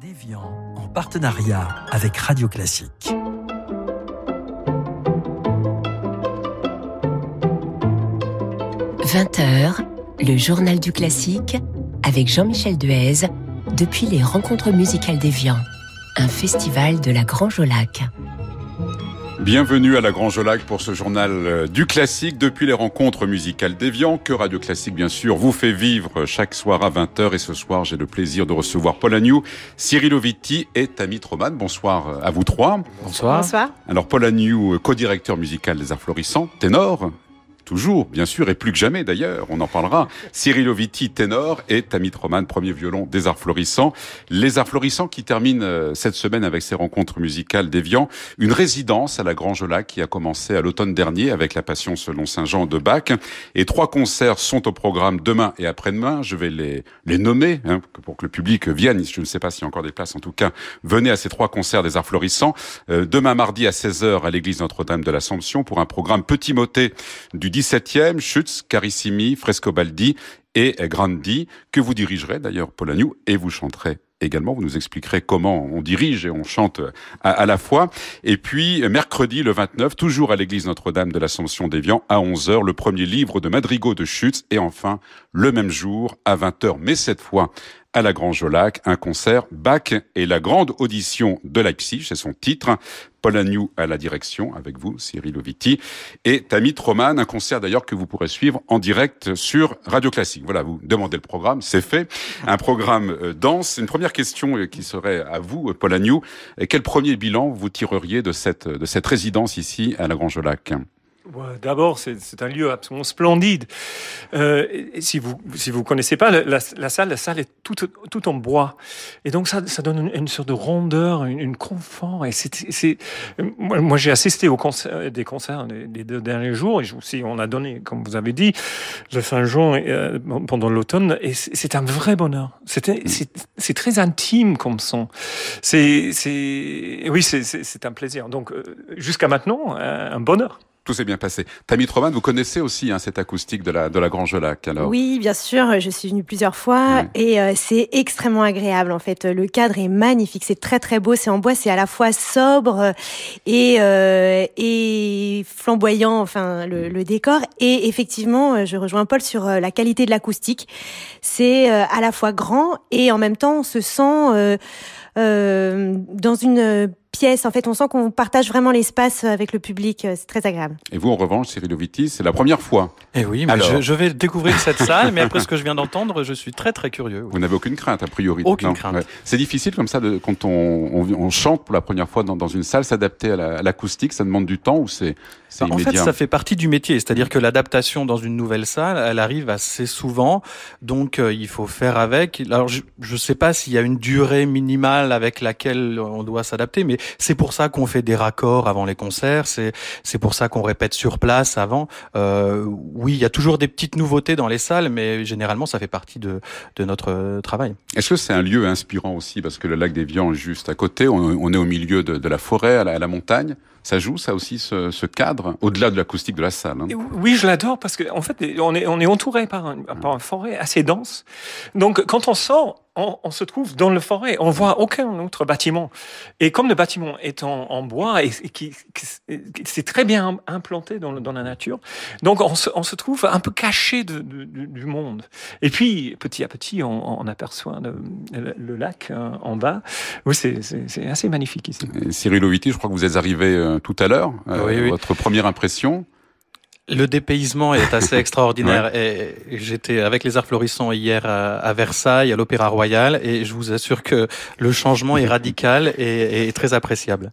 Déviant en partenariat avec Radio Classique. « 20h, le journal du classique avec Jean-Michel Duez depuis les rencontres musicales d'Évian, un festival de la Grange au Lac. Bienvenue à la Grange Lac pour ce journal euh, du classique depuis les rencontres musicales d'Evian que Radio Classique bien sûr vous fait vivre chaque soir à 20h et ce soir j'ai le plaisir de recevoir Paul Agnew, Cyril Ovitti et Tammy Troman. Bonsoir à vous trois. Bonsoir. Bonsoir. Alors Paul Agnew, co-directeur musical des Arts Florissants, ténor, toujours, bien sûr, et plus que jamais d'ailleurs, on en parlera. Cyril Ovitti, ténor, et Tammy Troman, premier violon des Arts Florissants. Les Arts Florissants qui terminent euh, cette semaine avec ces rencontres musicales d'Evian, une résidence à la Grange Lac qui a commencé à l'automne dernier avec la Passion selon Saint Jean de Bach. Et trois concerts sont au programme demain et après-demain. Je vais les, les nommer hein, pour que le public vienne. Je ne sais pas s'il y a encore des places. En tout cas, venez à ces trois concerts des Arts Florissants. Euh, demain mardi à 16h à l'église Notre-Dame de l'Assomption pour un programme petit motet du 17e, Schütz, Carissimi, Frescobaldi et Grandi, que vous dirigerez d'ailleurs, Paul et vous chanterez également. Vous nous expliquerez comment on dirige et on chante à, la fois. Et puis, mercredi le 29, toujours à l'église Notre-Dame de l'Assomption d'Évian, à 11h, le premier livre de Madrigal de Schütz. Et enfin, le même jour, à 20h, mais cette fois à la Grange au Lac, un concert Bach et la grande audition de Leipzig, c'est son titre. Paul Agnew à la direction, avec vous, Cyril Ovitti, et Tammy Troman, un concert d'ailleurs que vous pourrez suivre en direct sur Radio Classique. Voilà, vous demandez le programme, c'est fait. Un programme euh, dense. Une première question euh, qui serait à vous, Paul Agnew. Quel premier bilan vous tireriez de cette, de cette résidence ici à la Grange au Lac Ouais, D'abord, c'est un lieu absolument splendide. Euh, et si vous si vous connaissez pas la, la, la, salle, la salle est toute tout en bois, et donc ça, ça donne une, une sorte de rondeur, une, une confort. Et c'est moi, moi j'ai assisté aux concerts, des concerts des, deux derniers jours, et aussi on a donné, comme vous avez dit, le juin euh, pendant l'automne, et c'est un vrai bonheur. C'était c'est très intime comme son. C'est c'est oui c'est un plaisir. Donc euh, jusqu'à maintenant un bonheur tout s'est bien passé. Tammy Troman, vous connaissez aussi hein, cette acoustique de la, de la Grange Lac, alors? Oui, bien sûr, je suis venue plusieurs fois et euh, c'est extrêmement agréable en fait. Le cadre est magnifique, c'est très très beau, c'est en bois, c'est à la fois sobre et, euh, et flamboyant, enfin le, le, décor. Et effectivement, je rejoins Paul sur euh, la qualité de l'acoustique. C'est euh, à la fois grand et en même temps on se sent euh, dans une pièce. En fait, on sent qu'on partage vraiment l'espace avec le public. C'est très agréable. Et vous, en revanche, Cyril Ovitti, c'est la première fois. Eh oui, mais je, je, vais découvrir cette salle, mais après ce que je viens d'entendre, je suis très très curieux. Vous n'avez aucune crainte, a priori. Aucune non. crainte. Ouais. C'est difficile comme ça, de, quand on, on, on, chante pour la première fois dans, dans une salle, s'adapter à l'acoustique, la, ça demande du temps ou c'est bah, En fait, ça fait partie du métier, c'est-à-dire que l'adaptation dans une nouvelle salle, elle arrive assez souvent, donc euh, il faut faire avec. Alors, je ne sais pas s'il y a une durée minimale avec laquelle on doit s'adapter, mais c'est pour ça qu'on fait des raccords avant les concerts, c'est c'est pour ça qu'on répète sur place avant. Euh, oui, il y a toujours des petites nouveautés dans les salles, mais généralement ça fait partie de de notre travail. Est-ce que c'est un lieu inspirant aussi? Parce que le lac d'Evian est juste à côté, on, on est au milieu de, de la forêt, à la, à la montagne. Ça joue, ça aussi, ce, ce cadre, au-delà de l'acoustique de la salle. Hein? Oui, je l'adore parce qu'en en fait, on est, on est entouré par, un, par une forêt assez dense. Donc, quand on sort, on, on, se trouve dans le forêt. On voit aucun autre bâtiment. Et comme le bâtiment est en, en bois et, et qui, c'est très bien implanté dans, dans, la nature, donc on se, on se trouve un peu caché de, de, de, du monde. Et puis, petit à petit, on, on aperçoit le, le, le, lac hein, en bas. Oui, c'est assez magnifique ici. Et Cyril Ovitti, je crois que vous êtes arrivé euh, tout à l'heure. Euh, oui. Votre première impression le dépaysement est assez extraordinaire. ouais. Et j'étais avec les arts florissants hier à, à Versailles, à l'Opéra Royal, et je vous assure que le changement est radical et, et très appréciable.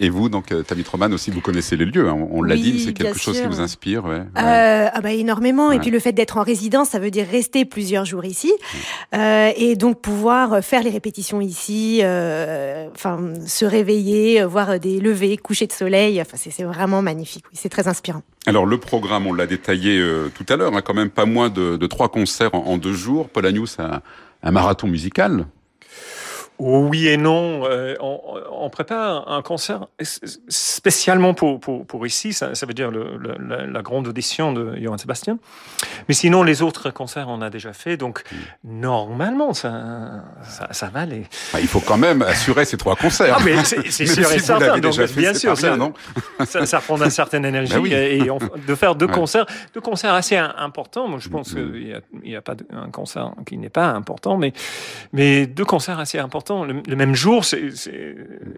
Et vous, donc, Tammy Troman aussi, vous connaissez les lieux. Hein. On, l'a oui, dit, c'est quelque chose sûr. qui vous inspire. Ouais. Euh, ah bah énormément. Et puis le fait d'être en résidence, ça veut dire rester plusieurs jours ici, euh, et donc pouvoir faire les répétitions ici, euh, enfin se réveiller, voir des levées, coucher de soleil. Enfin, c'est vraiment magnifique. Oui, c'est très inspirant. Alors le programme, on l'a détaillé euh, tout à l'heure, hein, quand même pas moins de, trois concerts en, deux jours. Paul c'est un, un, marathon musical. Oui et non. Euh, on, prépare un concert spécialement pour, pour, pour ici, ça, ça, veut dire le, la, grande audition de Johann Sébastien. Mais sinon, les autres concerts, on a déjà fait. Donc, normalement, ça, ça, va aller. Bah, il faut quand même assurer ces trois concerts. Ah, mais c'est sûr et certain. Donc, bien sûr, ça, non ça, ça, prend une certaine énergie. Bah et, de faire deux concerts, deux concerts assez importants. Moi, je pense mm-hmm. qu'il n'y a, a, pas un concert qui n'est pas important, mais, mais deux concerts assez importants. Le, même jour, c'est,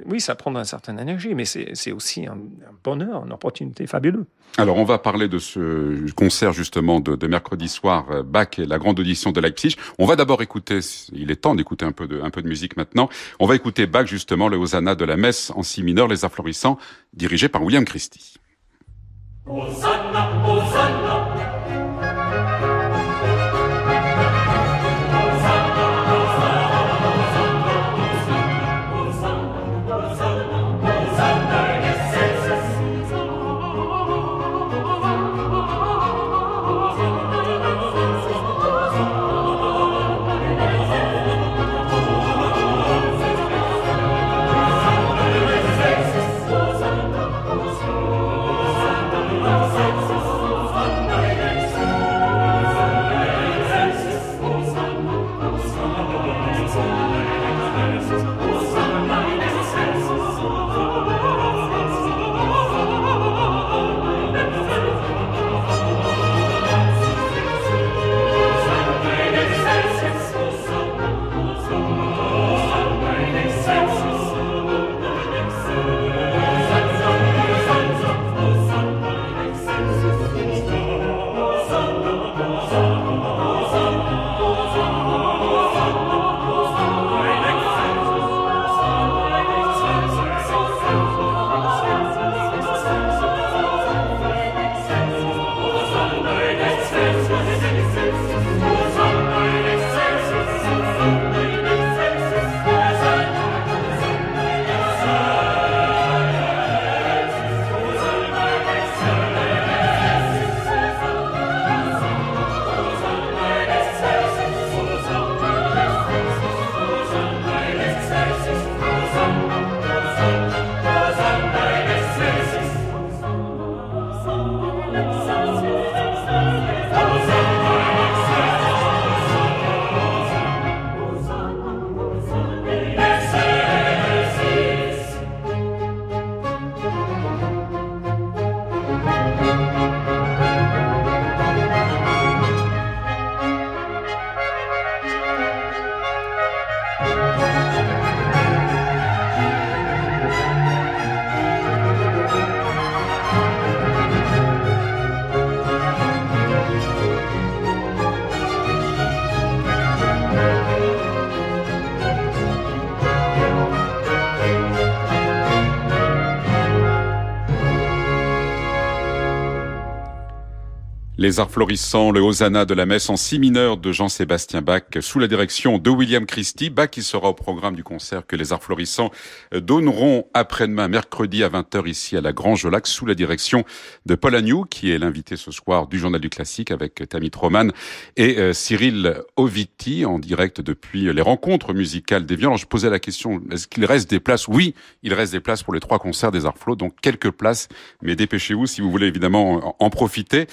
oui, ça prend une certaine énergie, mais c'est aussi un, bonheur, une opportunité fabuleuse. Alors, on va parler de ce concert justement de, de, mercredi soir, euh, Bach et la grande audition de Leipzig. On va d'abord écouter, il est temps d'écouter un peu de, un peu de musique maintenant. On va écouter Bach justement, le Hosanna de la messe en si mineur, les afflorissants, dirigé par William Christie. Hosanna, Hosanna. Les arts florissants, le Hosanna de la messe en si mineur de Jean-Sébastien Bach sous la direction de William Christie. Bach qui sera au programme du concert que les arts florissants donneront après-demain mercredi à 20h ici à la Grange Lac sous la direction de Paul Agnew qui est l'invité ce soir du Journal du Classique avec Tammy Troman et euh, Cyril Oviti en direct depuis les rencontres musicales des Alors je posais la question, est-ce qu'il reste des places? Oui, il reste des places pour les trois concerts des arts flots, donc quelques places, mais dépêchez-vous si vous voulez évidemment en profiter.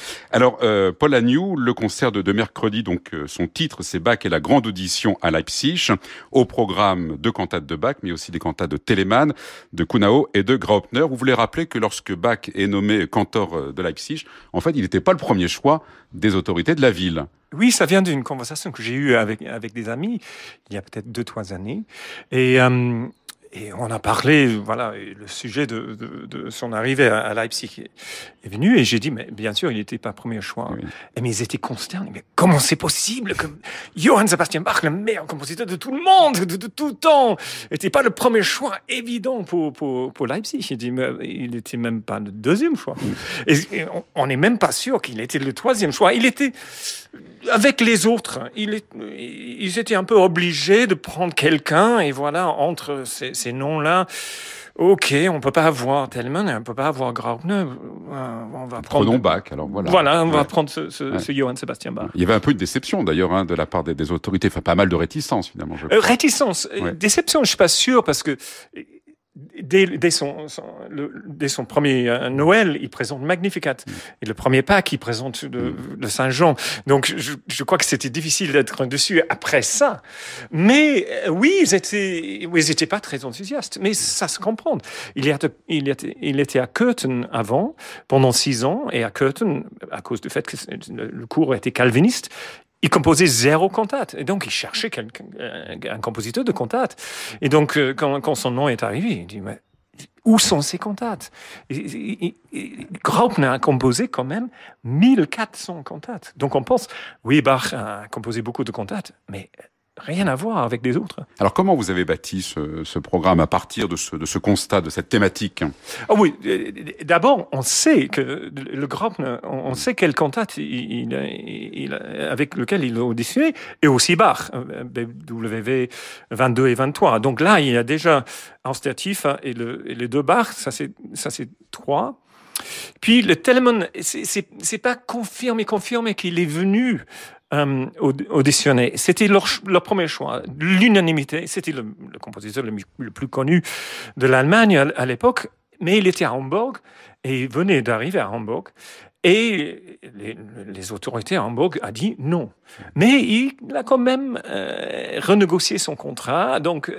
Euh, Paul Agnew, le concert de, mercredi, donc euh, son titre c'est Bach et la grande audition à Leipzig, au programme de cantates de Bach, mais aussi des cantates de Telemann, de Kunao et de Graupner. Vous voulez rappeler que lorsque Bach est nommé cantor euh, de Leipzig, en fait, il n'était pas le premier choix des autorités de la ville. Oui, ça vient d'une conversation que j'ai eue avec, avec des amis il y a peut-être deux, trois années. Et et on a parlé, voilà, le sujet de, de, de son arrivée à, Leipzig est, venu, et j'ai dit, mais bien sûr, il n'était pas premier choix. Et mais ils étaient consternés. Mais comment c'est possible que Johann Sebastian Bach, le meilleur compositeur de tout le monde, de, tout temps, n'était pas le premier choix évident pour, pour, pour Leipzig? Il dit, mais il n'était même pas le deuxième choix. Et, on n'est même pas sûr qu'il était le troisième choix. Il était avec les autres, il ils étaient un peu obligés de prendre quelqu'un et voilà entre ces, ces noms-là. Ok, on peut pas avoir Tellman, on peut pas avoir Graupner. Euh, on va prendre. Prenons Bach, alors voilà. Voilà, on va prendre ce, ce, ce Johann Sebastian Bach. Il y avait un peu de déception d'ailleurs hein, de la part des, des, autorités, enfin pas mal de réticence finalement. Je euh, réticence, déception, je suis pas sûr parce que Dès, dès, son, son le, dès, son, premier euh, Noël, il présente Magnificat. Mm. Et le premier Pâques, il présente le, le Saint-Jean. Donc, je, je, crois que c'était difficile d'être dessus après ça. Mais euh, oui, ils étaient, oui, ils étaient pas très enthousiastes. Mais ça se comprend. Il, y a, il, il était à Curtin avant, pendant six ans. Et à Curtin, à cause du fait que le cours était calviniste, il composait zéro cantate. Et donc, il cherchait quelqu'un, euh, un compositeur de cantate. Et donc, euh, quand, quand, son nom est arrivé, il dit, mais où sont ces cantates? Graupner a composé quand même 1400 cantates. Donc, on pense, oui, Bach a composé beaucoup de cantates, mais rien à voir avec les autres. Alors comment vous avez bâti ce, ce programme à partir de ce, de ce, constat, de cette thématique? Oh Oui, d'abord on sait que le groupe, on sait il, il, avec lequel il a auditionné, et aussi Bach, euh, WV 22 et 23. Donc là, il y a déjà un statif et, le, et les deux Bach, ça c'est trois. Puis le Telemann, c'est pas confirmé, confirmé qu'il est venu euh, auditionné. C'était leur, leur, premier choix. L'unanimité, c'était le, le, compositeur le, plus connu de l'Allemagne à, l'époque, mais il était à Hamburg et il venait d'arriver à Hamburg. Et les, les, autorités à Hamburg a dit non. Mais il a quand même euh, renégocié son contrat, donc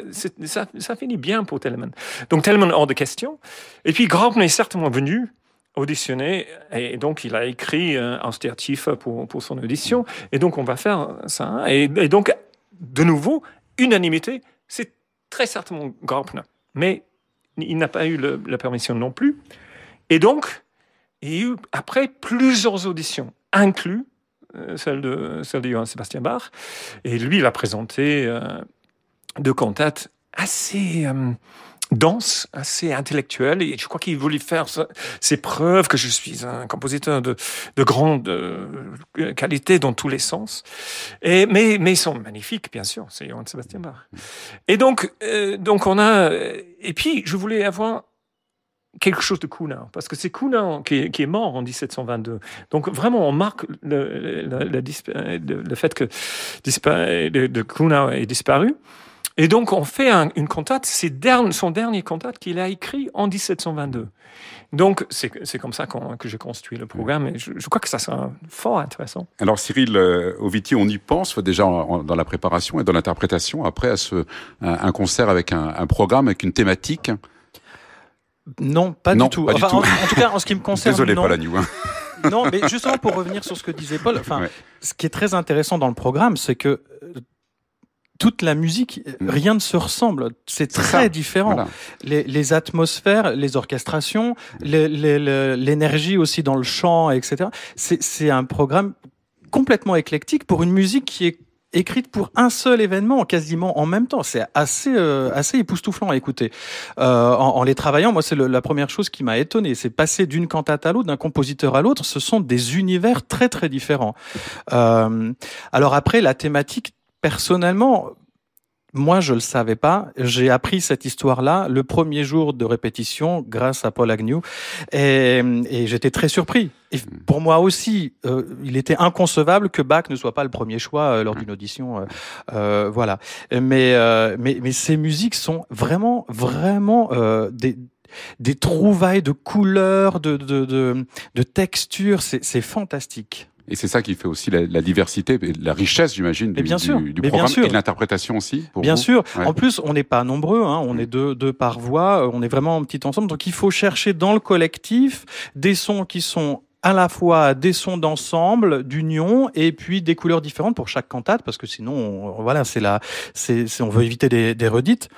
ça, ça finit bien pour Telemann. Donc Telemann hors de question. Et puis Graupner est certainement venu auditionné et donc il a écrit un statif pour, pour son audition. Et donc on va faire ça et, et donc de nouveau unanimité c'est très certainement Graupner mais il n'a pas eu la permission non plus. Et donc il y a eu après plusieurs auditions inclus euh, celle de celle de Johann Sebastian Bach. Et lui il a présenté euh, deux cantates assez euh, dense, assez intellectuel, et je crois qu'il voulait faire ses preuves que je suis un compositeur de, de grande euh, qualité dans tous les sens. Et, mais, mais ils sont magnifiques, bien sûr, c'est Johann Sebastian Bach. Et donc, euh, donc on a, et puis je voulais avoir quelque chose de Kuhnau, parce que c'est Kuhnau qui, qui, est mort en 1722. Donc vraiment, on marque le, le, fait que de, de est disparu. Et donc, on fait un, une cantate, c'est son dernier cantate qu'il a écrit en 1722. Donc, c'est comme ça que j'ai construit le programme et je, je, crois que ça sera fort intéressant. Alors, Cyril euh, Oviti, on y pense déjà en, dans la préparation et dans l'interprétation, après à ce, un, un concert avec un, un, programme, avec une thématique? Non, pas non, du tout. Pas enfin, du tout. En, en, tout cas, en ce qui me concerne. Désolé, non. Paul Agnew. Hein. non, mais justement pour revenir sur ce que disait Paul, enfin, ouais. ce qui est très intéressant dans le programme, c'est que toute la musique, rien ne se ressemble. C'est très ça. différent. Voilà. Les, les, atmosphères, les orchestrations, l'énergie aussi dans le chant, etc. C'est un programme complètement éclectique pour une musique qui est écrite pour un seul événement, quasiment en même temps. C'est assez euh, assez époustouflant à écouter. Euh, en, en, les travaillant, moi, c'est la première chose qui m'a étonné. C'est passer d'une cantate à l'autre, d'un compositeur à l'autre. Ce sont des univers très très différents. Euh, alors après, la thématique personnellement, moi, je le savais pas. J'ai appris cette histoire-là le premier jour de répétition grâce à Paul Agnew et, et j'étais très surpris. Et pour moi aussi, euh, il était inconcevable que Bach ne soit pas le premier choix euh, lors d'une audition. Euh, euh voilà. Mais, euh, mais, mais ces musiques sont vraiment, vraiment euh, des, des trouvailles de couleurs, de, de, de, de textures. C'est fantastique. Et c'est ça qui fait aussi la, la diversité, la richesse, j'imagine, du, bien sûr, du, du programme bien sûr. et de l'interprétation aussi. bien vous. sûr. Ouais. En plus, on n'est pas nombreux, hein, on mmh. est deux, deux par voix, on est vraiment un petit ensemble. Donc il faut chercher dans le collectif des sons qui sont à la fois des sons d'ensemble, d'union, et puis des couleurs différentes pour chaque cantate, parce que sinon, on, voilà, c'est là, c'est, on veut éviter des, des redites.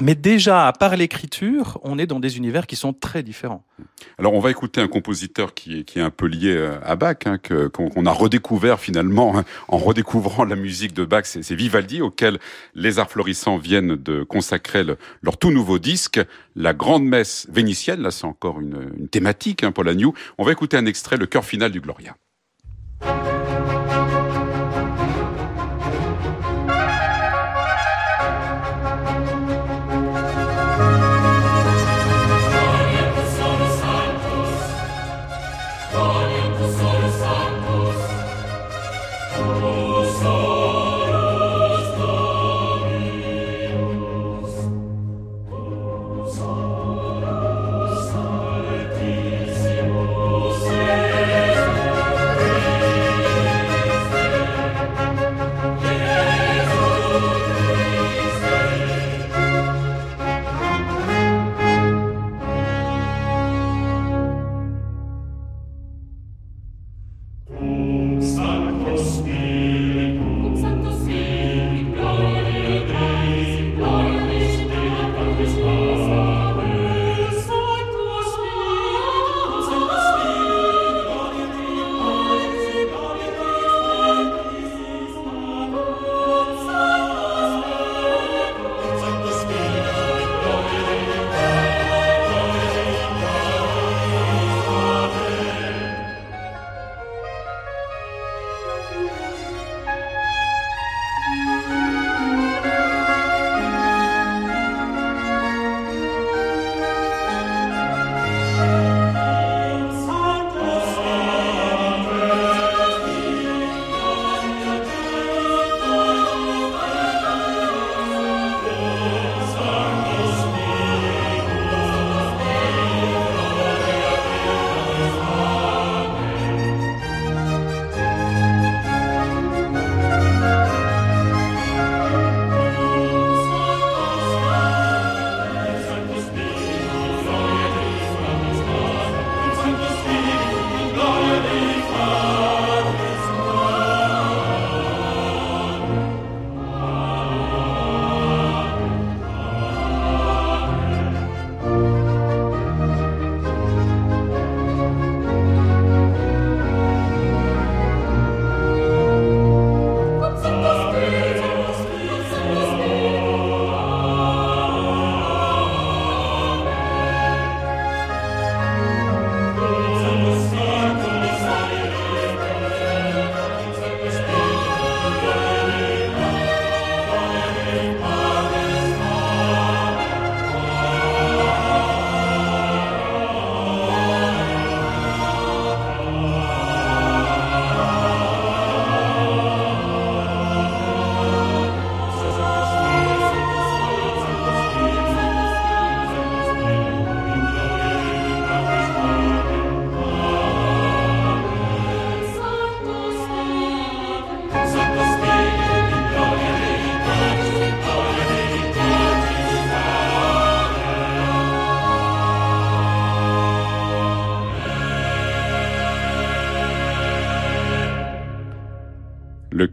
Mais déjà, par l'écriture, on est dans des univers qui sont très différents. Alors, on va écouter un compositeur qui est, un peu lié euh, à Bach, hein, qu'on, a redécouvert finalement hein, en redécouvrant la musique de Bach. C'est, Vivaldi, auquel les arts florissants viennent de consacrer le, leur tout nouveau disque, la Grande Messe vénitienne. Là, c'est encore une, thématique, hein, Agnew. On va écouter un extrait, le chœur final du Gloria.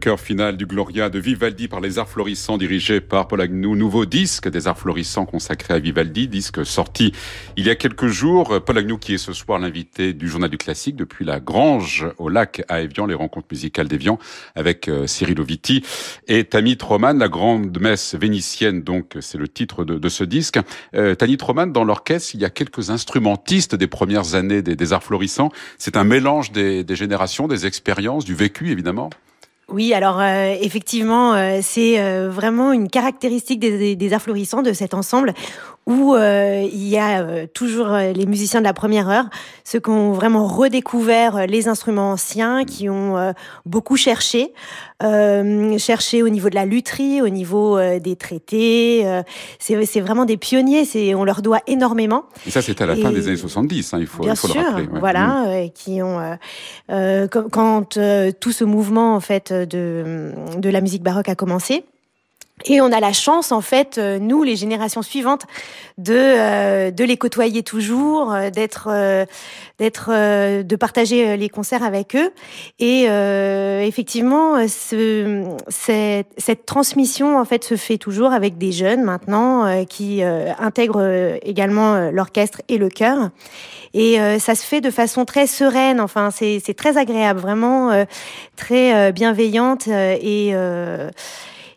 Le chœur final du Gloria de Vivaldi par les Arts Florissants, dirigé par Paul Agnew. Nouveau disque des Arts Florissants consacré à Vivaldi, disque sorti il y a quelques jours. Paul Agnew qui est ce soir l'invité du Journal du Classique depuis la Grange au lac à Evian, les rencontres musicales d'Evian avec euh, Cyril Oviti et Tammy Troman, la grande messe vénitienne, donc c'est le titre de, ce disque. Euh, Tammy Troman, dans l'orchestre, il y a quelques instrumentistes des premières années des, Arts Florissants. C'est un mélange des, des générations, des expériences, du vécu évidemment. Oui, alors euh, effectivement, euh, c'est euh, vraiment une caractéristique des, des, de cet ensemble où il y a toujours les musiciens de la première heure, ceux qui ont vraiment redécouvert les instruments anciens, qui ont beaucoup cherché, cherché au niveau de la lutherie, au niveau des traités. c'est vraiment des pionniers, c'est on leur doit énormément. Et ça, c'était à la fin des années 70, hein, il faut, bien il faut sûr, le rappeler. Voilà, mm. qui ont quand tout ce mouvement en fait de, de la musique baroque a commencé. Et on a la chance, en fait, euh, nous, les générations suivantes, de euh, de les côtoyer toujours, euh, d'être d'être de partager les concerts avec eux. Et effectivement, ce, cette, cette transmission, en fait, se fait toujours avec des jeunes maintenant qui intègrent également l'orchestre et le chœur. Et ça se fait de façon très sereine. Enfin, c'est c'est très agréable, vraiment très bienveillante et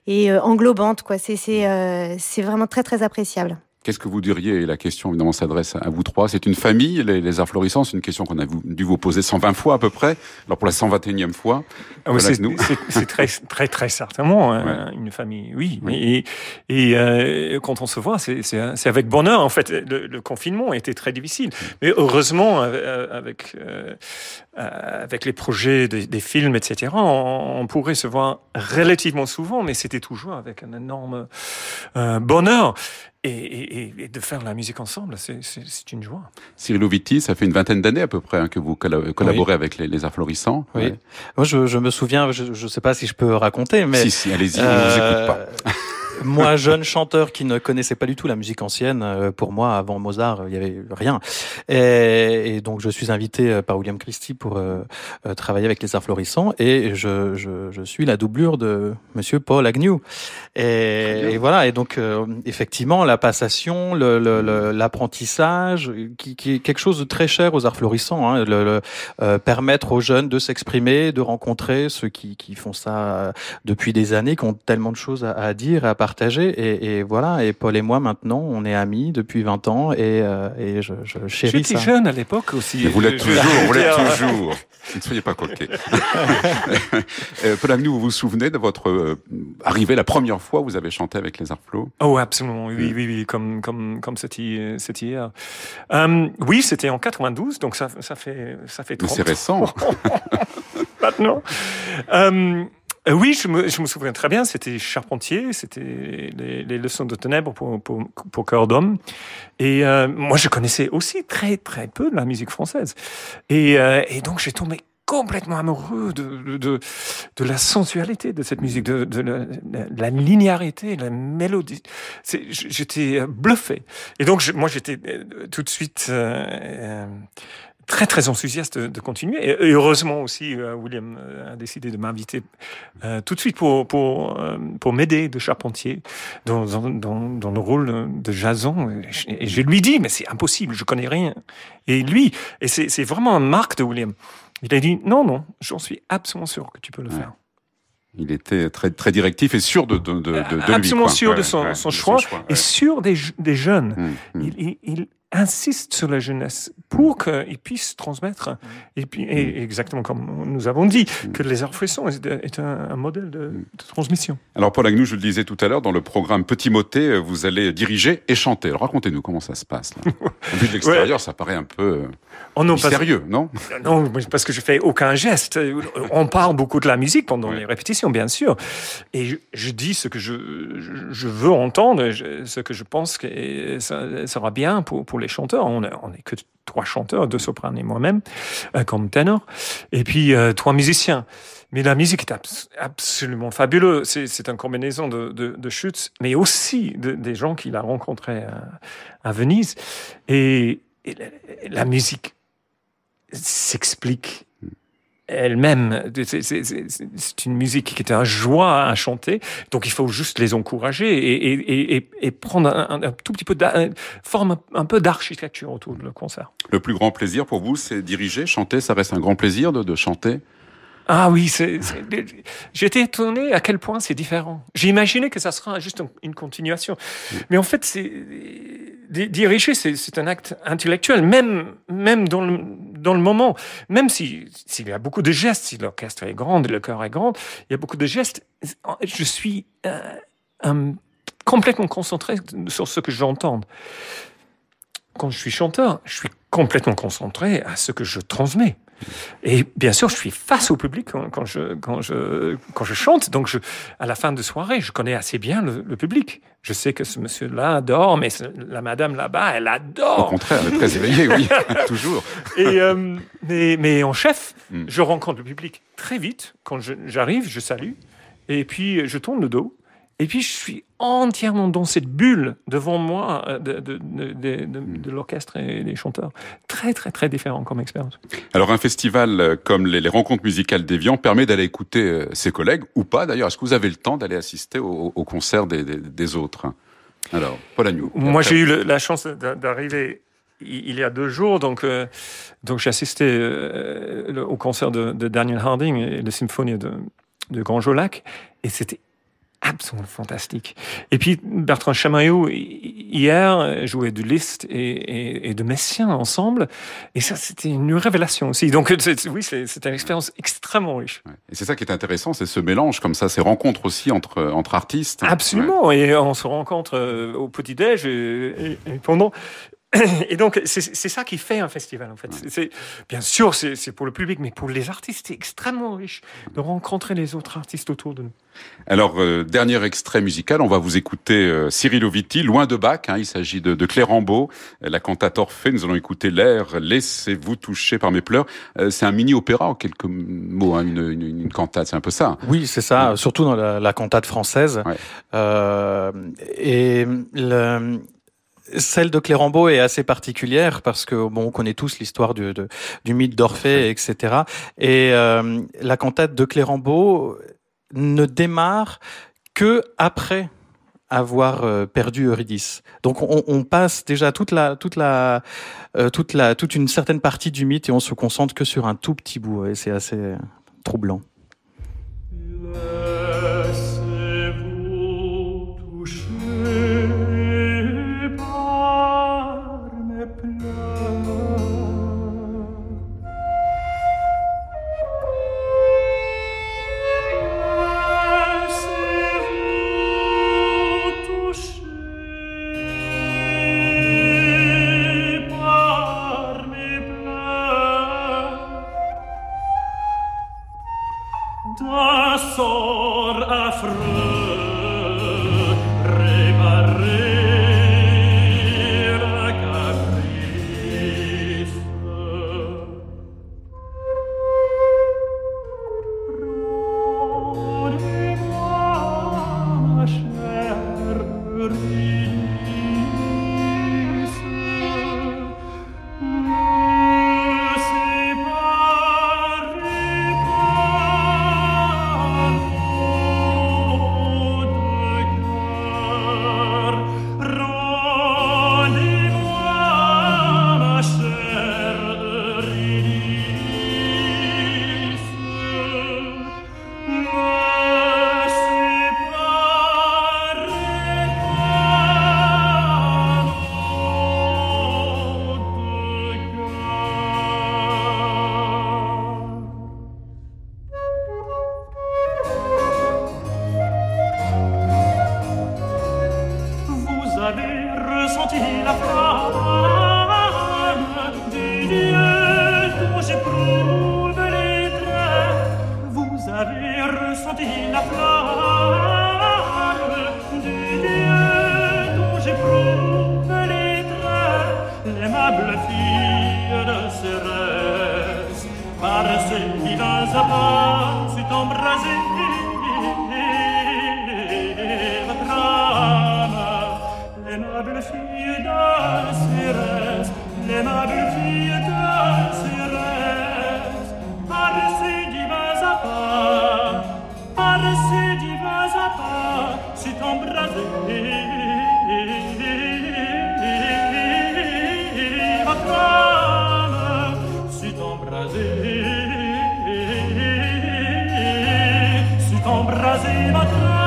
et euh, englobante. Quoi. C'est, c'est, euh, c'est vraiment très, très appréciable. Qu'est-ce que vous diriez La question évidemment s'adresse à vous trois. C'est une famille, les, les arts florissants. C'est une question qu'on a dû vous poser 120 fois à peu près. Alors pour la 121e fois, ah c'est, c'est, très, très, très certainement hein, une famille. Oui, et, et euh, quand on se voit, c'est, c'est, avec bonheur. En fait, le, confinement a été très difficile, mais heureusement avec euh, avec les projets des, films, etc. On, pourrait se voir relativement souvent, mais c'était toujours avec un énorme euh, bonheur. Et, et, de faire la musique ensemble, c'est une joie. Cyril Vitti, ça fait une vingtaine d'années à peu près hein, que vous collaborez avec les, les Arts Florissants. Oui. Moi, je, je, me souviens, je ne sais pas si je peux raconter, mais... Si, si, allez-y, on ne vous écoute pas. moi, jeune chanteur qui ne connaissait pas du tout la musique ancienne, euh, pour moi, avant Mozart, il y avait rien. Et, donc, je suis invité euh, par William Christie pour euh, travailler avec les arts florissants, et je, je, je, suis la doublure de Monsieur Paul Agnew. Et voilà. Et donc, effectivement, la passation, l'apprentissage, le, qui, qui, est quelque chose de très cher aux arts florissants. Hein, le, permettre aux jeunes de s'exprimer, de rencontrer ceux qui, qui font ça depuis des années, qui ont tellement de choses à, à dire, à partager. Et, et, voilà, et Paul et moi, maintenant, on est amis depuis 20 ans et, euh, et je, je chéris J'étais jeune à l'époque aussi. vous l'êtes toujours, vous l'êtes toujours. Ne soyez pas coquet. Euh, Paul Agnew, vous vous souvenez de votre euh, arrivée la première fois où vous avez chanté avec les Arflots Oh, absolument, oui, oui, oui, comme, comme, comme c'était hier. Euh, oui, c'était en 92, donc ça, ça fait, ça fait 30 Mais c'est récent. maintenant. Euh, euh, oui, je me, je me, souviens très bien. C'était Charpentier, c'était les, les, leçons de ténèbres pour, pour, pour cœur d'homme. Et euh, moi, je connaissais aussi très très peu de la musique française. Et, euh, et donc, j'ai tombé complètement amoureux de, de, de, la sensualité de cette musique, de, de la, la, linéarité, la mélodie. J'étais bluffé. Et donc, je, moi, j'étais tout de suite très très enthousiaste de, continuer. Et, heureusement aussi, euh, William euh, a décidé de m'inviter euh, tout de suite pour pour pour m'aider de charpentier dans, dans, dans le rôle de Jason. Et je, lui dis mais c'est impossible, je connais rien. Et lui, et c'est vraiment une marque de William. Il a dit non non, j'en suis absolument sûr que tu peux le faire. Il était très très directif et sûr de de de, de, absolument sûr de son, son, choix, et sûr des, des jeunes. Mmh, mmh. Il, il, insiste sur la jeunesse pour qu'ils puissent transmettre, mm. et puis et mm. exactement comme nous avons dit, mm. que les arts frissons est, un, modèle de, transmission. Alors Paul Agnew, je le disais tout à l'heure, dans le programme Petit Motet, vous allez diriger et chanter. Alors racontez-nous comment ça se passe. Là. Vu de l'extérieur, ça paraît un peu euh, oh non, sérieux, non? Non, parce que je fais aucun geste. On parle beaucoup de la musique pendant les répétitions, bien sûr, et je, dis ce que je, je, veux entendre, ce que je pense que ça sera bien pour, pour les chanteurs. On n'est que trois chanteurs, deux sopranes et moi-même, euh, comme ténor. Et puis euh, trois musiciens. Mais la musique est absolument fabuleuse. C'est une combinaison de, de, Schütz, mais aussi des gens qu'il a rencontrés à, Venise. Et, la, musique s'explique elle-même. C'est une musique qui est un joie à chanter, donc il faut juste les encourager et, et, et, prendre un, tout petit peu, forme un peu d'architecture autour de le concert. Le plus grand plaisir pour vous, c'est diriger, chanter. Ça reste un grand plaisir de chanter? Ah oui, j'étais étonné à quel point c'est différent. J'ai imaginé que ça sera juste une continuation. Mais en fait, c'est diriger, c'est un acte intellectuel, même, même dans, le, dans le moment. Même s'il y a beaucoup de gestes, si l'orchestre est grand, le chœur est grand, il y a beaucoup de gestes. Je suis euh, complètement concentré sur ce que j'entends. Quand je suis chanteur, je suis complètement concentré à ce que je transmets. Et bien sûr, je suis face au public quand, je, quand, je, quand je chante. Donc, je, à la fin de soirée, je connais assez bien le, public. Je sais que ce monsieur-là adore, mais la madame là-bas, elle adore. Au contraire, elle est très éveillée, oui, toujours. Et, euh, mais, mais en chef, hmm. je rencontre le public très vite. Quand j'arrive, je salue. Et puis, je tourne le dos. Et puis, je suis entièrement dans cette bulle devant moi euh, de, de, de, de l'orchestre et des chanteurs. Très, très, très différent comme expérience. Alors, un festival euh, comme les, rencontres musicales d'Evian permet d'aller écouter euh, ses collègues, ou pas d'ailleurs. Est-ce que vous avez le temps d'aller assister au, au concert des, des, des, autres? Alors, Paul Agnew. Moi, j'ai eu la chance d'arriver il y a deux jours, donc, donc j'ai assisté au concert de, Daniel Harding et la symphonie de, de Grand Jolac, et c'était absolument fantastique. Et puis Bertrand Chamaillot, hier, jouait du Liszt et, et, de Messien ensemble. Et ça, c'était une révélation aussi. Donc oui, c'est une expérience extrêmement riche. Et c'est ça qui est intéressant, c'est ce mélange comme ça, ces rencontres aussi entre, entre artistes. Absolument. Et on se rencontre euh, au petit-déj et, pendant. Et donc, c'est ça qui fait un festival, en fait. C'est Bien sûr, c'est pour le public, mais pour les artistes, c'est extrêmement riche de rencontrer les autres artistes autour de nous. Alors, euh, dernier extrait musical, on va vous écouter euh, Cyril Oviti, Loin de Bach. Hein, il s'agit de, de Clérambault, la cantate Orphée. Nous allons écouter l'air Laissez-vous toucher par mes pleurs. Euh, c'est un mini-opéra, en quelques mots, hein, une, une, une, cantate, c'est un peu ça. Oui, c'est ça, surtout dans la, la cantate française. Euh, et le, celle de Clérambault est assez particulière parce que bon, on connaît tous l'histoire du, du mythe d'Orphée, etc. Et euh, la cantate de Clérambault ne démarre que après avoir euh, perdu Eurydice. Donc on, on, passe déjà toute la toute la euh, toute la toute une certaine partie du mythe et on se concentre que sur un tout petit bout et c'est assez troublant. quasi mattina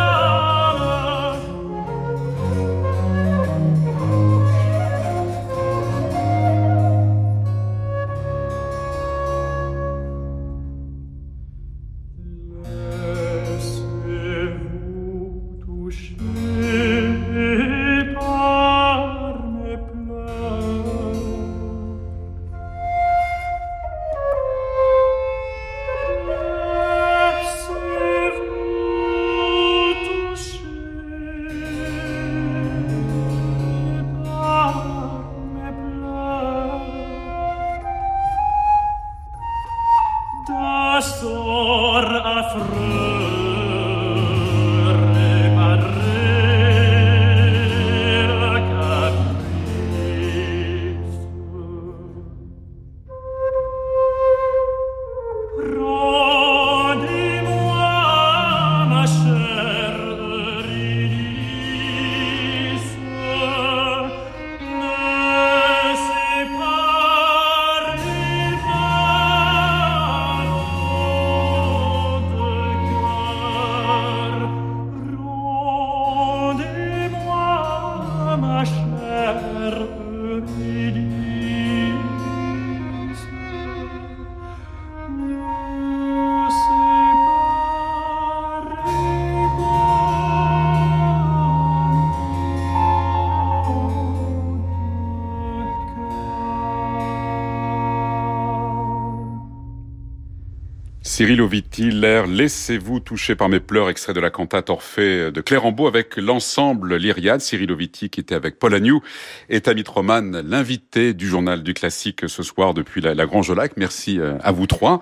Cyril Oviti, l'air Laissez-vous toucher par mes pleurs, extrait de la cantate Orphée de Clérambault avec l'ensemble Lyriade. Cyril Oviti qui était avec Paul Agnew et Tamit Roman, l'invité du journal du classique ce soir depuis la, la Grange Lac. Merci euh, à vous trois.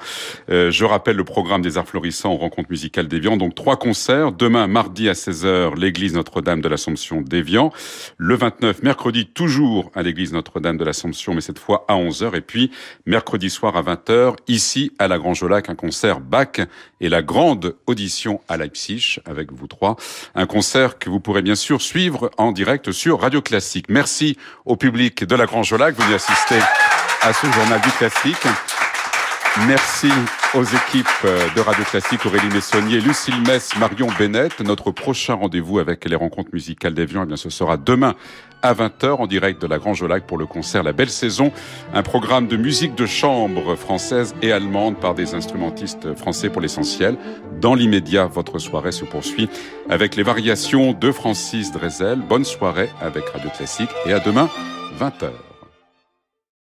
Euh, je rappelle le programme des arts florissants aux rencontres musicales d'Evian. Donc trois concerts. Demain, mardi à 16h, l'église Notre-Dame de l'Assomption d'Evian. Le 29, mercredi, toujours à l'église Notre-Dame de l'Assomption, mais cette fois à 11h. Et puis, mercredi soir à 20h, ici à la Grange Lac, un concert Bach et la grande audition à Leipzig avec vous trois. Un concert que vous pourrez bien sûr suivre en direct sur Radio Classique. Merci au public de la Grange Lac venu assister à ce journal du classique. Merci aux équipes de Radio Classique, Aurélie Messonnier, Lucille Mess, Marion Bennett. Notre prochain rendez-vous avec les rencontres musicales d'Evian, eh bien, ce sera demain à 20h en direct de la Grange Lac pour le concert La Belle Saison, un programme de musique de chambre française et allemande par des instrumentistes français pour l'essentiel. Dans l'immédiat, votre soirée se poursuit avec les variations de Francis Drezel. Bonne soirée avec Radio Classique et à demain, 20h.